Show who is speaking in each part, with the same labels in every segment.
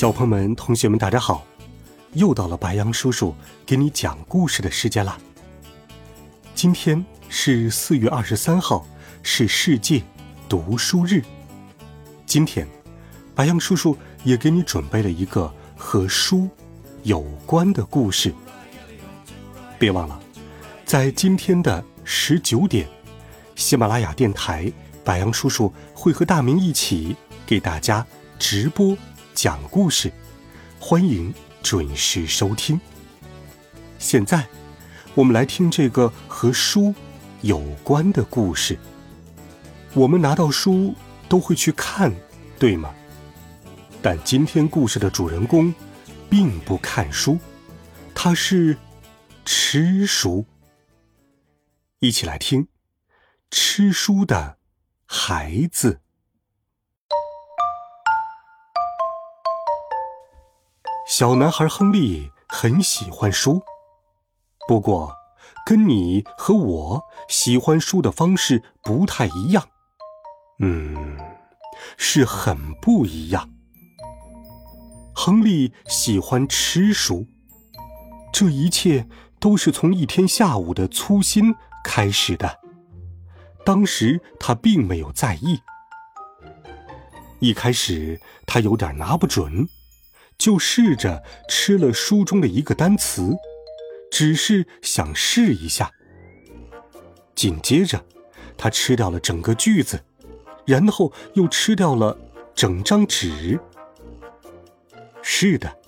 Speaker 1: 小朋友们、同学们，大家好！又到了白羊叔叔给你讲故事的时间了。今天是四月二十三号，是世界读书日。今天，白羊叔叔也给你准备了一个和书有关的故事。别忘了，在今天的十九点，喜马拉雅电台白羊叔叔会和大明一起给大家直播。讲故事，欢迎准时收听。现在，我们来听这个和书有关的故事。我们拿到书都会去看，对吗？但今天故事的主人公并不看书，他是吃书。一起来听《吃书的孩子》。小男孩亨利很喜欢书，不过，跟你和我喜欢书的方式不太一样。嗯，是很不一样。亨利喜欢吃书，这一切都是从一天下午的粗心开始的。当时他并没有在意，一开始他有点拿不准。就试着吃了书中的一个单词，只是想试一下。紧接着，他吃掉了整个句子，然后又吃掉了整张纸。是的，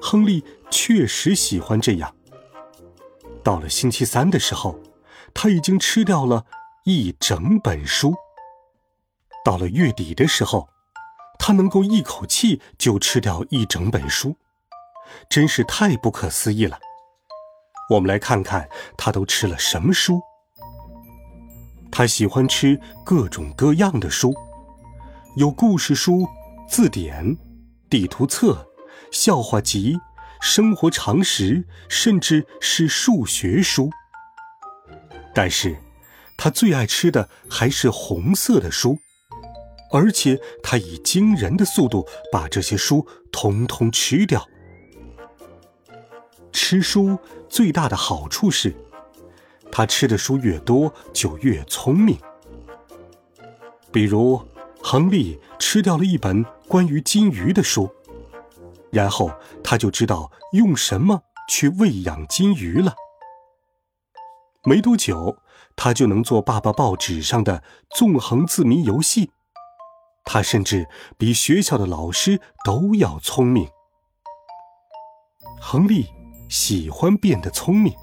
Speaker 1: 亨利确实喜欢这样。到了星期三的时候，他已经吃掉了一整本书。到了月底的时候。他能够一口气就吃掉一整本书，真是太不可思议了。我们来看看他都吃了什么书。他喜欢吃各种各样的书，有故事书、字典、地图册、笑话集、生活常识，甚至是数学书。但是，他最爱吃的还是红色的书。而且他以惊人的速度把这些书通通吃掉。吃书最大的好处是，他吃的书越多就越聪明。比如，亨利吃掉了一本关于金鱼的书，然后他就知道用什么去喂养金鱼了。没多久，他就能做爸爸报纸上的纵横字谜游戏。他甚至比学校的老师都要聪明。亨利喜欢变得聪明，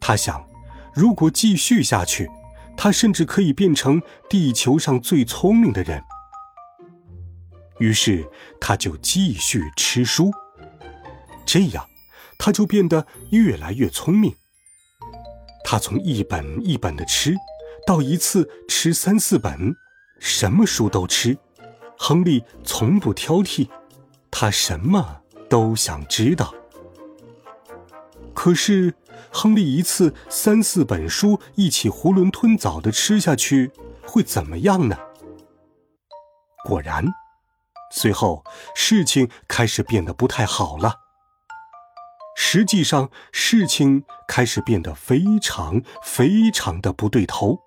Speaker 1: 他想，如果继续下去，他甚至可以变成地球上最聪明的人。于是，他就继续吃书，这样，他就变得越来越聪明。他从一本一本的吃，到一次吃三四本。什么书都吃，亨利从不挑剔，他什么都想知道。可是，亨利一次三四本书一起囫囵吞枣的吃下去，会怎么样呢？果然，随后事情开始变得不太好了。实际上，事情开始变得非常非常的不对头。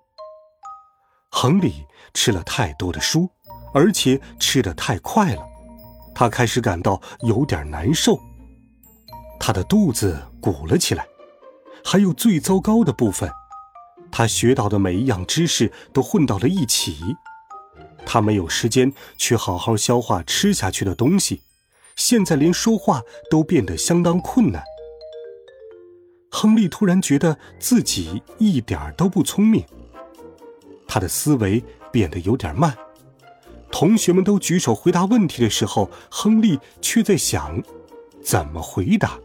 Speaker 1: 亨利吃了太多的书，而且吃得太快了，他开始感到有点难受。他的肚子鼓了起来，还有最糟糕的部分，他学到的每一样知识都混到了一起。他没有时间去好好消化吃下去的东西，现在连说话都变得相当困难。亨利突然觉得自己一点都不聪明。他的思维变得有点慢，同学们都举手回答问题的时候，亨利却在想怎么回答。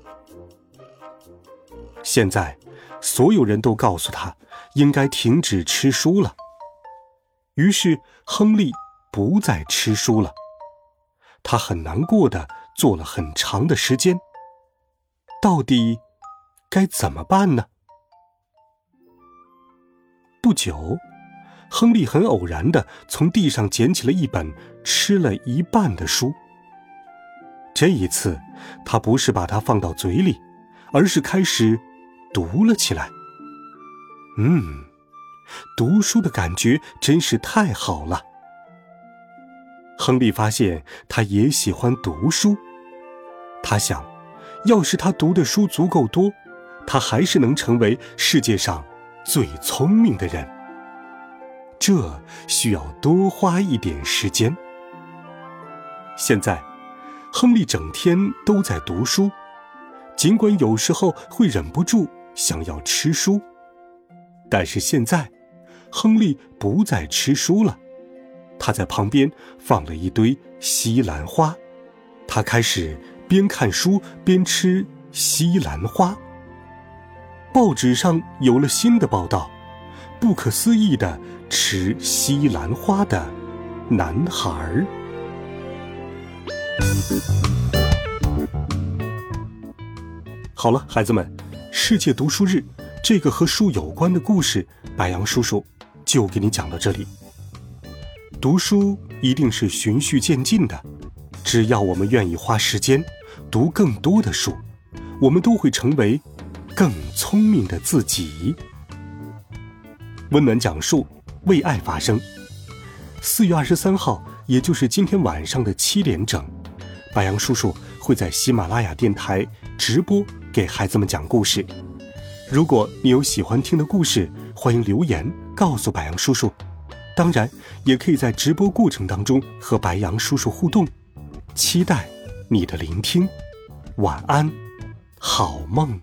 Speaker 1: 现在，所有人都告诉他应该停止吃书了。于是，亨利不再吃书了。他很难过的坐了很长的时间。到底该怎么办呢？不久，亨利很偶然的从地上捡起了一本吃了一半的书。这一次，他不是把它放到嘴里，而是开始读了起来。嗯，读书的感觉真是太好了。亨利发现他也喜欢读书，他想，要是他读的书足够多，他还是能成为世界上。最聪明的人，这需要多花一点时间。现在，亨利整天都在读书，尽管有时候会忍不住想要吃书，但是现在，亨利不再吃书了。他在旁边放了一堆西兰花，他开始边看书边吃西兰花。报纸上有了新的报道，不可思议的吃西兰花的男孩儿。好了，孩子们，世界读书日这个和书有关的故事，白杨叔叔就给你讲到这里。读书一定是循序渐进的，只要我们愿意花时间读更多的书，我们都会成为。更聪明的自己。温暖讲述，为爱发声。四月二十三号，也就是今天晚上的七点整，白杨叔叔会在喜马拉雅电台直播给孩子们讲故事。如果你有喜欢听的故事，欢迎留言告诉白杨叔叔。当然，也可以在直播过程当中和白杨叔叔互动。期待你的聆听。晚安，好梦。